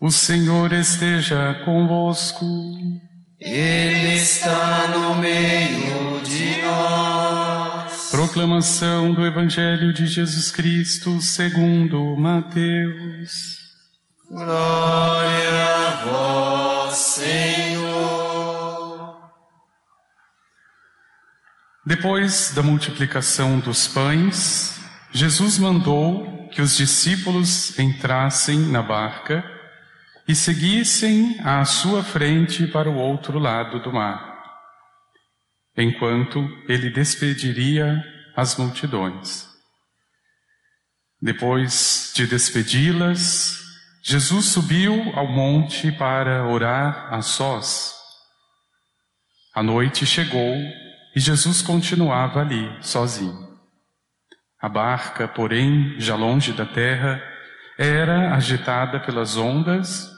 O Senhor esteja convosco. Ele está no meio de nós. Proclamação do Evangelho de Jesus Cristo segundo Mateus. Glória a vós, Senhor. Depois da multiplicação dos pães, Jesus mandou que os discípulos entrassem na barca e seguissem à sua frente para o outro lado do mar, enquanto ele despediria as multidões. Depois de despedi-las, Jesus subiu ao monte para orar a sós. A noite chegou e Jesus continuava ali, sozinho. A barca, porém, já longe da terra, era agitada pelas ondas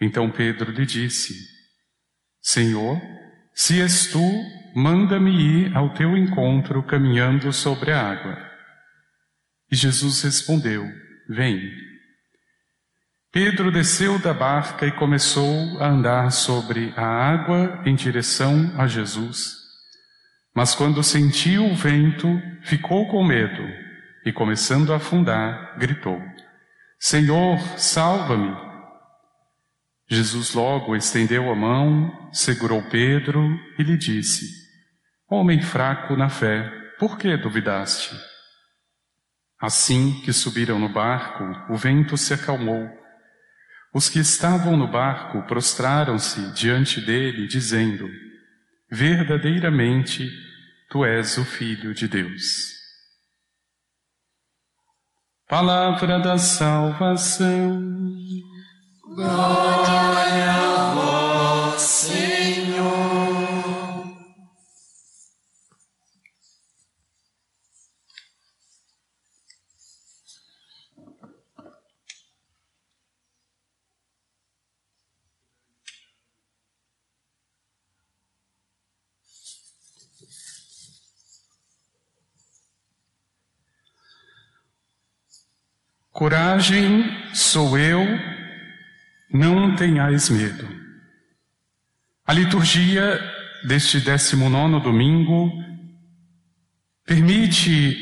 Então Pedro lhe disse: Senhor, se és tu, manda-me ir ao teu encontro caminhando sobre a água. E Jesus respondeu: Vem. Pedro desceu da barca e começou a andar sobre a água em direção a Jesus. Mas quando sentiu o vento, ficou com medo e, começando a afundar, gritou: Senhor, salva-me! Jesus logo estendeu a mão, segurou Pedro e lhe disse: Homem fraco na fé, por que duvidaste? Assim que subiram no barco, o vento se acalmou. Os que estavam no barco prostraram-se diante dele, dizendo: Verdadeiramente, tu és o Filho de Deus. Palavra da salvação. Glória a Senhor. Coragem sou eu não tenhais medo. A liturgia deste 19 domingo permite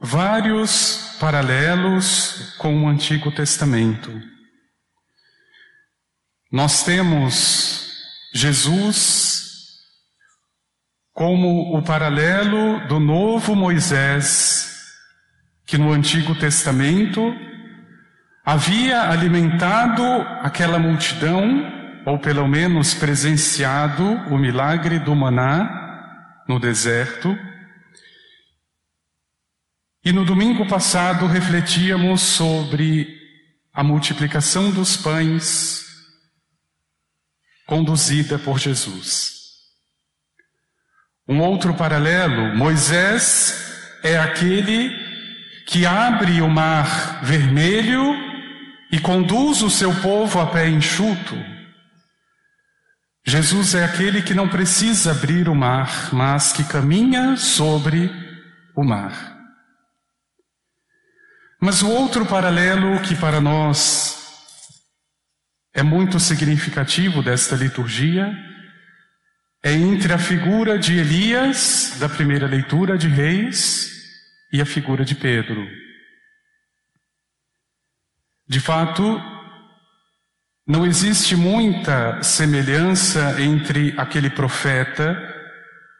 vários paralelos com o Antigo Testamento. Nós temos Jesus como o paralelo do novo Moisés, que no Antigo Testamento havia alimentado aquela multidão, ou pelo menos presenciado o milagre do maná no deserto. E no domingo passado refletíamos sobre a multiplicação dos pães conduzida por Jesus. Um outro paralelo, Moisés é aquele que abre o mar vermelho e conduz o seu povo a pé enxuto. Jesus é aquele que não precisa abrir o mar, mas que caminha sobre o mar. Mas o outro paralelo que para nós é muito significativo desta liturgia é entre a figura de Elias, da primeira leitura de Reis, e a figura de Pedro. De fato, não existe muita semelhança entre aquele profeta,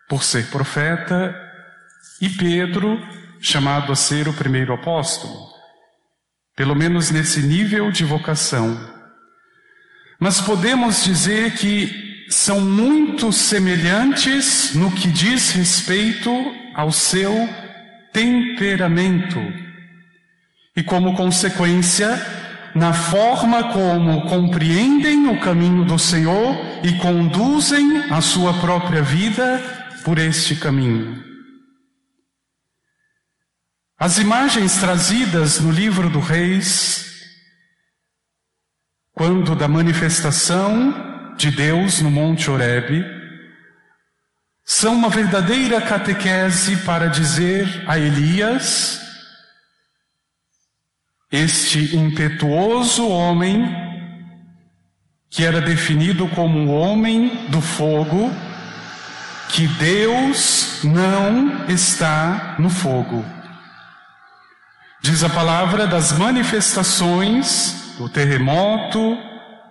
por ser profeta, e Pedro, chamado a ser o primeiro apóstolo, pelo menos nesse nível de vocação. Mas podemos dizer que são muito semelhantes no que diz respeito ao seu temperamento. E como consequência, na forma como compreendem o caminho do Senhor e conduzem a sua própria vida por este caminho. As imagens trazidas no livro do Reis, quando da manifestação de Deus no Monte Horebe, são uma verdadeira catequese para dizer a Elias este impetuoso homem, que era definido como o homem do fogo, que Deus não está no fogo. Diz a palavra das manifestações do terremoto,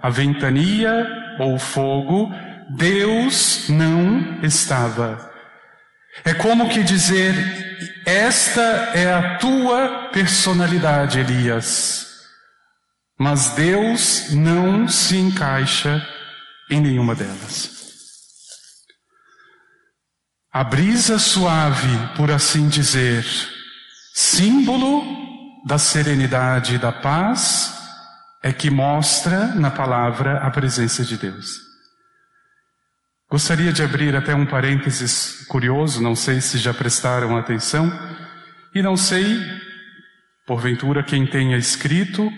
a ventania ou fogo, Deus não estava. É como que dizer: esta é a tua personalidade, Elias. Mas Deus não se encaixa em nenhuma delas. A brisa suave, por assim dizer, símbolo da serenidade e da paz, é que mostra na palavra a presença de Deus. Gostaria de abrir até um parênteses curioso, não sei se já prestaram atenção, e não sei, porventura, quem tenha escrito.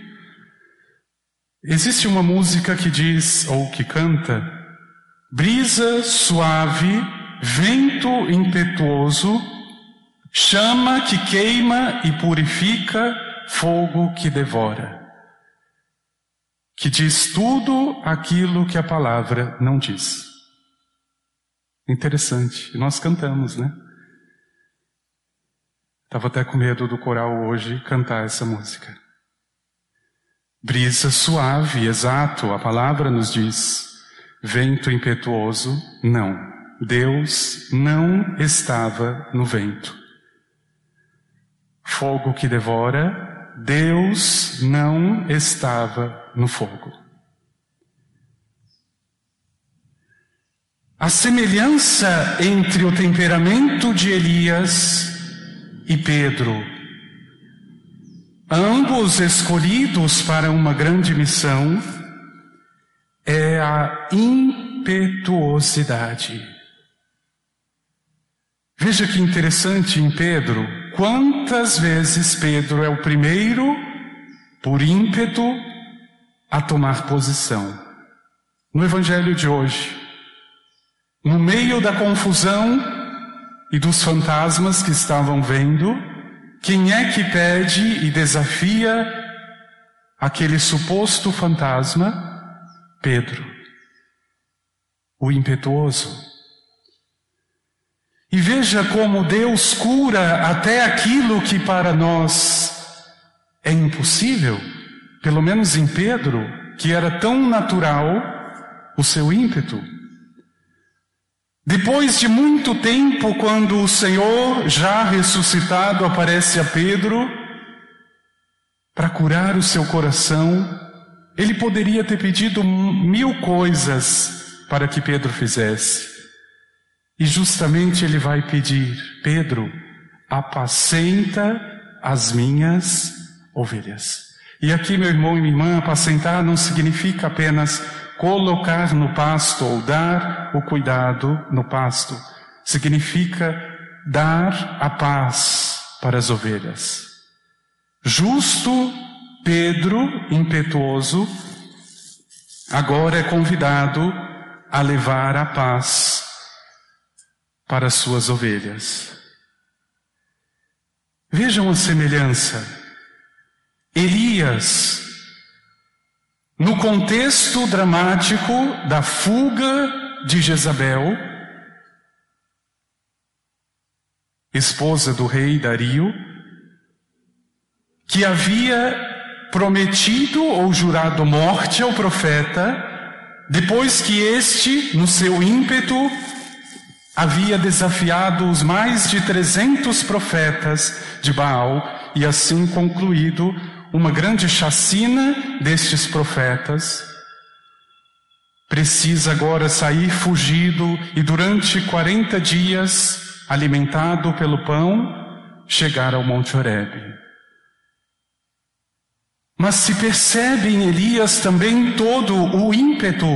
Existe uma música que diz, ou que canta, brisa suave, vento impetuoso, chama que queima e purifica, fogo que devora. Que diz tudo aquilo que a palavra não diz. Interessante. Nós cantamos, né? Estava até com medo do coral hoje cantar essa música. Brisa suave, exato, a palavra nos diz. Vento impetuoso, não. Deus não estava no vento. Fogo que devora, Deus não estava no fogo. A semelhança entre o temperamento de Elias e Pedro, ambos escolhidos para uma grande missão, é a impetuosidade. Veja que interessante em Pedro, quantas vezes Pedro é o primeiro, por ímpeto, a tomar posição. No Evangelho de hoje, no meio da confusão e dos fantasmas que estavam vendo, quem é que pede e desafia aquele suposto fantasma? Pedro, o impetuoso. E veja como Deus cura até aquilo que para nós é impossível, pelo menos em Pedro, que era tão natural o seu ímpeto. Depois de muito tempo, quando o Senhor, já ressuscitado, aparece a Pedro para curar o seu coração, ele poderia ter pedido mil coisas para que Pedro fizesse. E justamente ele vai pedir: Pedro, apacenta as minhas ovelhas. E aqui, meu irmão e minha irmã, apacentar não significa apenas colocar no pasto ou dar o cuidado no pasto significa dar a paz para as ovelhas. Justo Pedro, impetuoso, agora é convidado a levar a paz para as suas ovelhas. Vejam a semelhança. Elias no contexto dramático da fuga de Jezabel, esposa do rei Dario, que havia prometido ou jurado morte ao profeta, depois que este, no seu ímpeto, havia desafiado os mais de 300 profetas de Baal e assim concluído uma grande chacina destes profetas, precisa agora sair fugido e durante 40 dias, alimentado pelo pão, chegar ao Monte Horebe. Mas se percebe em Elias também todo o ímpeto,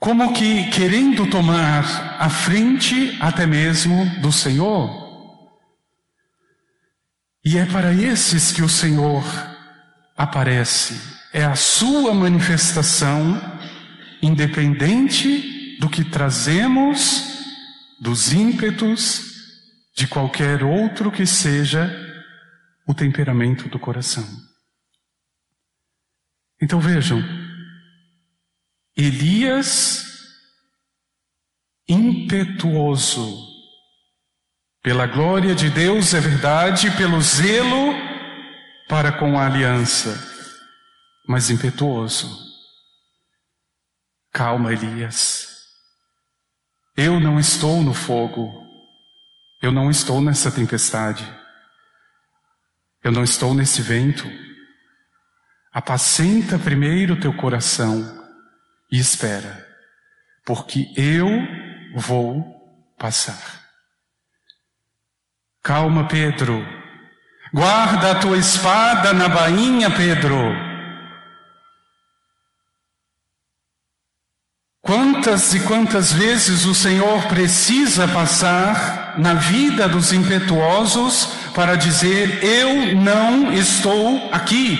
como que querendo tomar a frente até mesmo do Senhor. E é para esses que o Senhor aparece, é a sua manifestação, independente do que trazemos, dos ímpetos, de qualquer outro que seja o temperamento do coração. Então vejam, Elias, impetuoso, pela glória de Deus é verdade, pelo zelo para com a aliança, mas impetuoso. Calma, Elias. Eu não estou no fogo. Eu não estou nessa tempestade. Eu não estou nesse vento. Apacenta primeiro teu coração e espera, porque eu vou passar. Calma, Pedro. Guarda a tua espada na bainha, Pedro. Quantas e quantas vezes o Senhor precisa passar na vida dos impetuosos para dizer: Eu não estou aqui.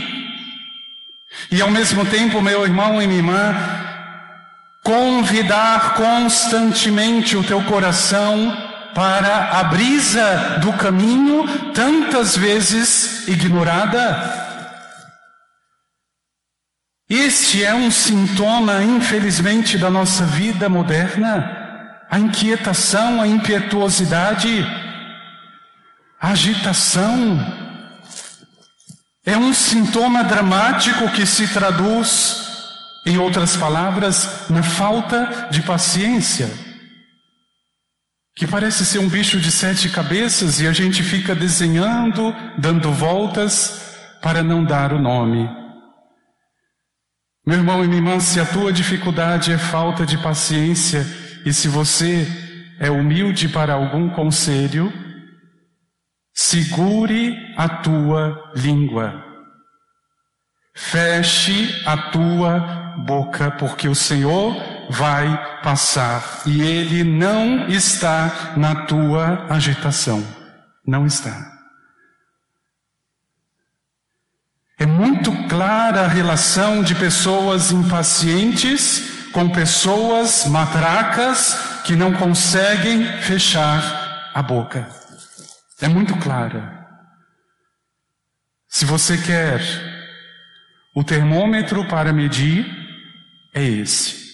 E ao mesmo tempo, meu irmão e minha irmã, convidar constantemente o teu coração para a brisa do caminho, tantas vezes ignorada. Este é um sintoma, infelizmente, da nossa vida moderna. A inquietação, a impetuosidade, a agitação. É um sintoma dramático que se traduz, em outras palavras, na falta de paciência. Que parece ser um bicho de sete cabeças e a gente fica desenhando, dando voltas para não dar o nome. Meu irmão e minha irmã, se a tua dificuldade é falta de paciência e se você é humilde para algum conselho, segure a tua língua. Feche a tua boca, porque o Senhor vai passar e Ele não está na tua agitação. Não está. É muito clara a relação de pessoas impacientes com pessoas matracas que não conseguem fechar a boca. É muito clara. Se você quer o termômetro para medir, é esse.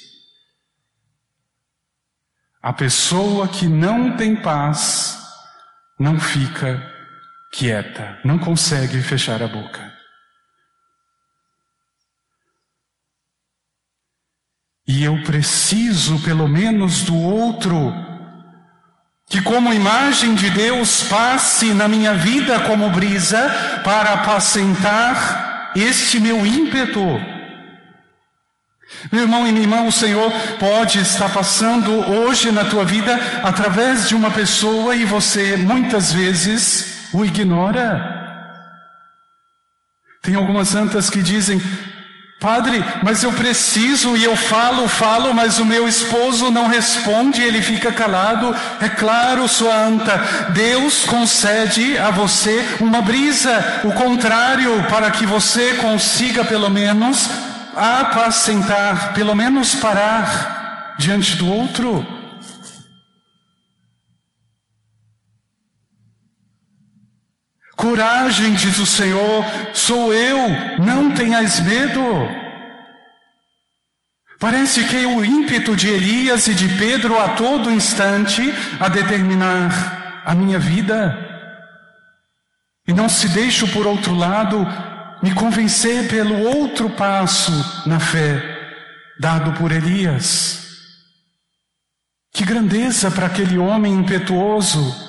A pessoa que não tem paz não fica quieta, não consegue fechar a boca. E eu preciso, pelo menos, do outro, que, como imagem de Deus, passe na minha vida como brisa para apacentar este meu ímpeto. Meu irmão e minha irmã, o Senhor pode estar passando hoje na tua vida através de uma pessoa e você muitas vezes o ignora. Tem algumas santas que dizem: Padre, mas eu preciso e eu falo, falo, mas o meu esposo não responde, ele fica calado. É claro, sua anta, Deus concede a você uma brisa, o contrário, para que você consiga pelo menos apacentar, pelo menos parar diante do outro. Coragem, diz o Senhor, sou eu, não tenhas medo. Parece que o ímpeto de Elias e de Pedro a todo instante a determinar a minha vida. E não se deixo, por outro lado, me convencer pelo outro passo na fé dado por Elias. Que grandeza para aquele homem impetuoso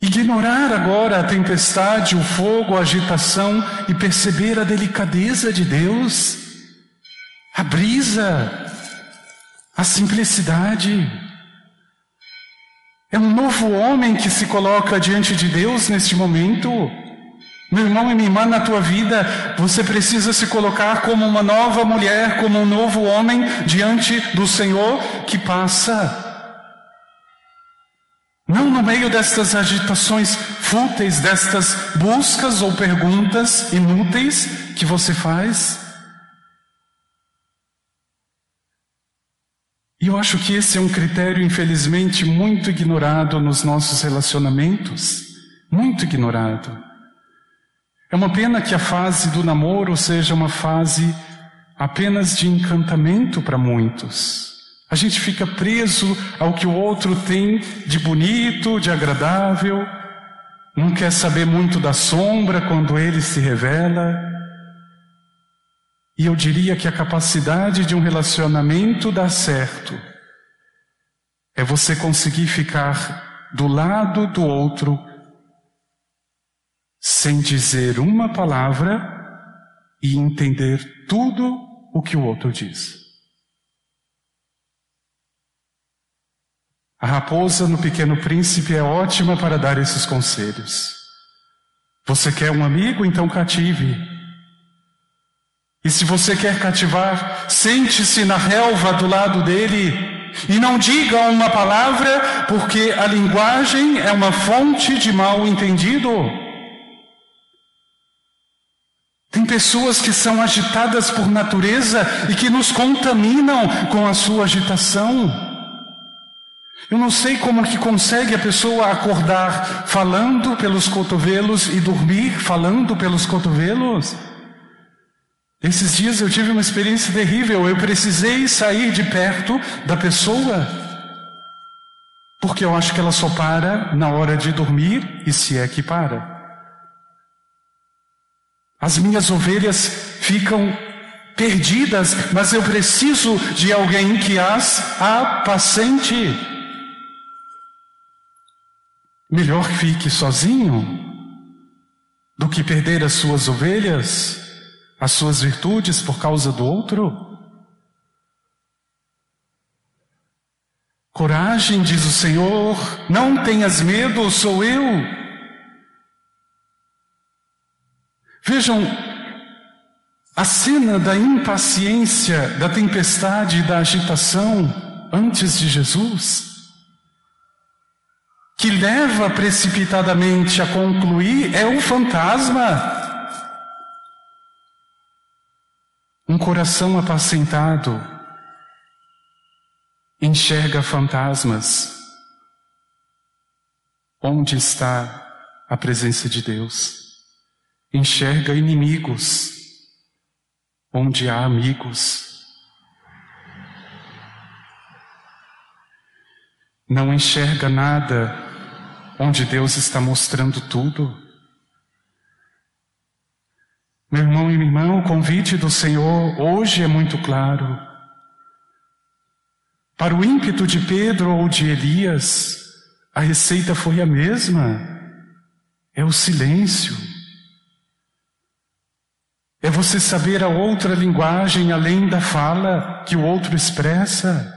Ignorar agora a tempestade, o fogo, a agitação e perceber a delicadeza de Deus, a brisa, a simplicidade. É um novo homem que se coloca diante de Deus neste momento. Meu irmão e minha irmã, na tua vida, você precisa se colocar como uma nova mulher, como um novo homem diante do Senhor que passa. Não no meio destas agitações fúteis, destas buscas ou perguntas inúteis que você faz. E eu acho que esse é um critério, infelizmente, muito ignorado nos nossos relacionamentos. Muito ignorado. É uma pena que a fase do namoro seja uma fase apenas de encantamento para muitos. A gente fica preso ao que o outro tem de bonito, de agradável, não quer saber muito da sombra quando ele se revela. E eu diria que a capacidade de um relacionamento dar certo é você conseguir ficar do lado do outro sem dizer uma palavra e entender tudo o que o outro diz. A raposa no Pequeno Príncipe é ótima para dar esses conselhos. Você quer um amigo? Então cative. E se você quer cativar, sente-se na relva do lado dele e não diga uma palavra, porque a linguagem é uma fonte de mal entendido. Tem pessoas que são agitadas por natureza e que nos contaminam com a sua agitação. Eu não sei como que consegue a pessoa acordar falando pelos cotovelos e dormir falando pelos cotovelos. Esses dias eu tive uma experiência terrível. Eu precisei sair de perto da pessoa, porque eu acho que ela só para na hora de dormir, e se é que para. As minhas ovelhas ficam perdidas, mas eu preciso de alguém que as apacente. Melhor fique sozinho do que perder as suas ovelhas, as suas virtudes por causa do outro. Coragem, diz o Senhor, não tenhas medo, sou eu. Vejam a cena da impaciência, da tempestade e da agitação antes de Jesus, que leva precipitadamente a concluir é o fantasma. Um coração apacentado enxerga fantasmas. Onde está a presença de Deus? Enxerga inimigos onde há amigos. Não enxerga nada onde Deus está mostrando tudo. Meu irmão e minha irmã, o convite do Senhor hoje é muito claro. Para o ímpeto de Pedro ou de Elias, a receita foi a mesma: é o silêncio. É você saber a outra linguagem além da fala que o outro expressa.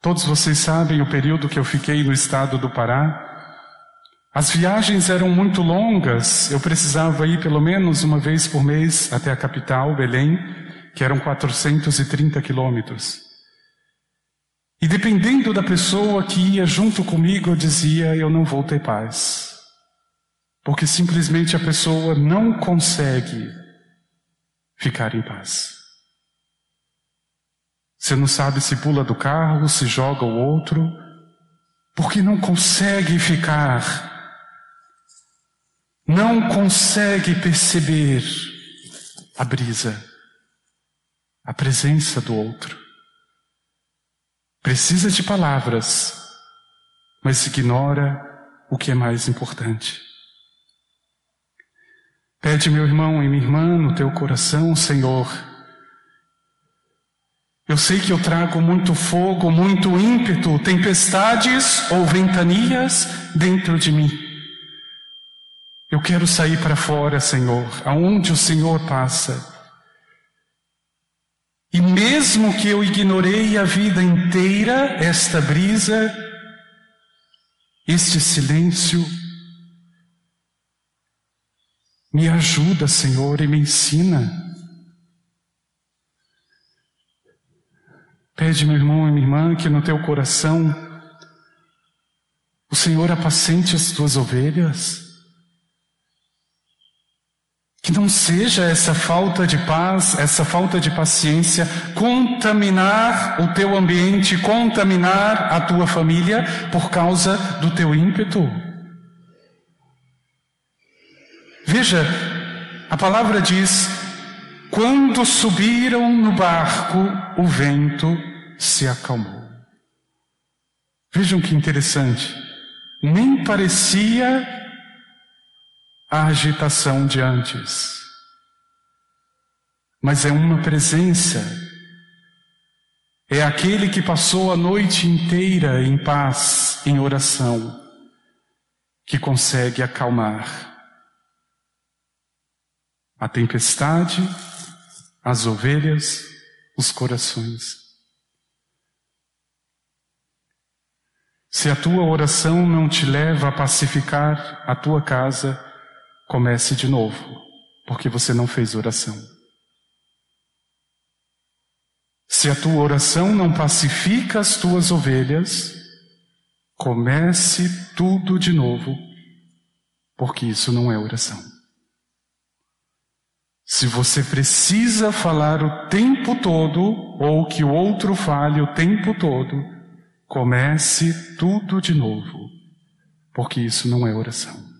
Todos vocês sabem o período que eu fiquei no estado do Pará. As viagens eram muito longas, eu precisava ir pelo menos uma vez por mês até a capital, Belém, que eram 430 quilômetros. E dependendo da pessoa que ia junto comigo, eu dizia: eu não vou ter paz. Porque simplesmente a pessoa não consegue ficar em paz. Você não sabe se pula do carro, se joga o outro, porque não consegue ficar, não consegue perceber a brisa, a presença do outro. Precisa de palavras, mas ignora o que é mais importante. Pede, meu irmão e minha irmã, no teu coração, Senhor. Eu sei que eu trago muito fogo, muito ímpeto, tempestades ou ventanias dentro de mim. Eu quero sair para fora, Senhor, aonde o Senhor passa. Mesmo que eu ignorei a vida inteira esta brisa, Este silêncio me ajuda, Senhor, e me ensina. Pede, meu irmão e minha irmã, que no teu coração o Senhor apacente as tuas ovelhas. Que não seja essa falta de paz, essa falta de paciência contaminar o teu ambiente, contaminar a tua família por causa do teu ímpeto. Veja, a palavra diz: quando subiram no barco, o vento se acalmou. Vejam que interessante. Nem parecia a agitação de antes, mas é uma presença. É aquele que passou a noite inteira em paz, em oração, que consegue acalmar a tempestade, as ovelhas, os corações. Se a tua oração não te leva a pacificar a tua casa, comece de novo, porque você não fez oração. Se a tua oração não pacifica as tuas ovelhas, comece tudo de novo, porque isso não é oração. Se você precisa falar o tempo todo, ou que o outro fale o tempo todo, comece tudo de novo, porque isso não é oração.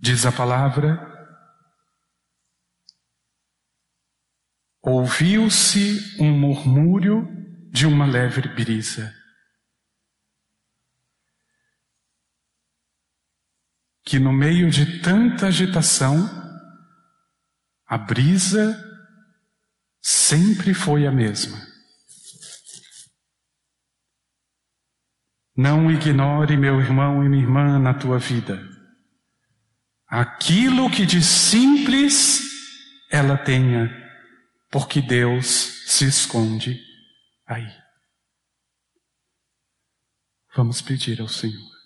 Diz a palavra, ouviu-se um murmúrio de uma leve brisa. que no meio de tanta agitação, a brisa sempre foi a mesma. Não ignore, meu irmão e minha irmã, na tua vida. Aquilo que de simples ela tenha, porque Deus se esconde aí. Vamos pedir ao Senhor.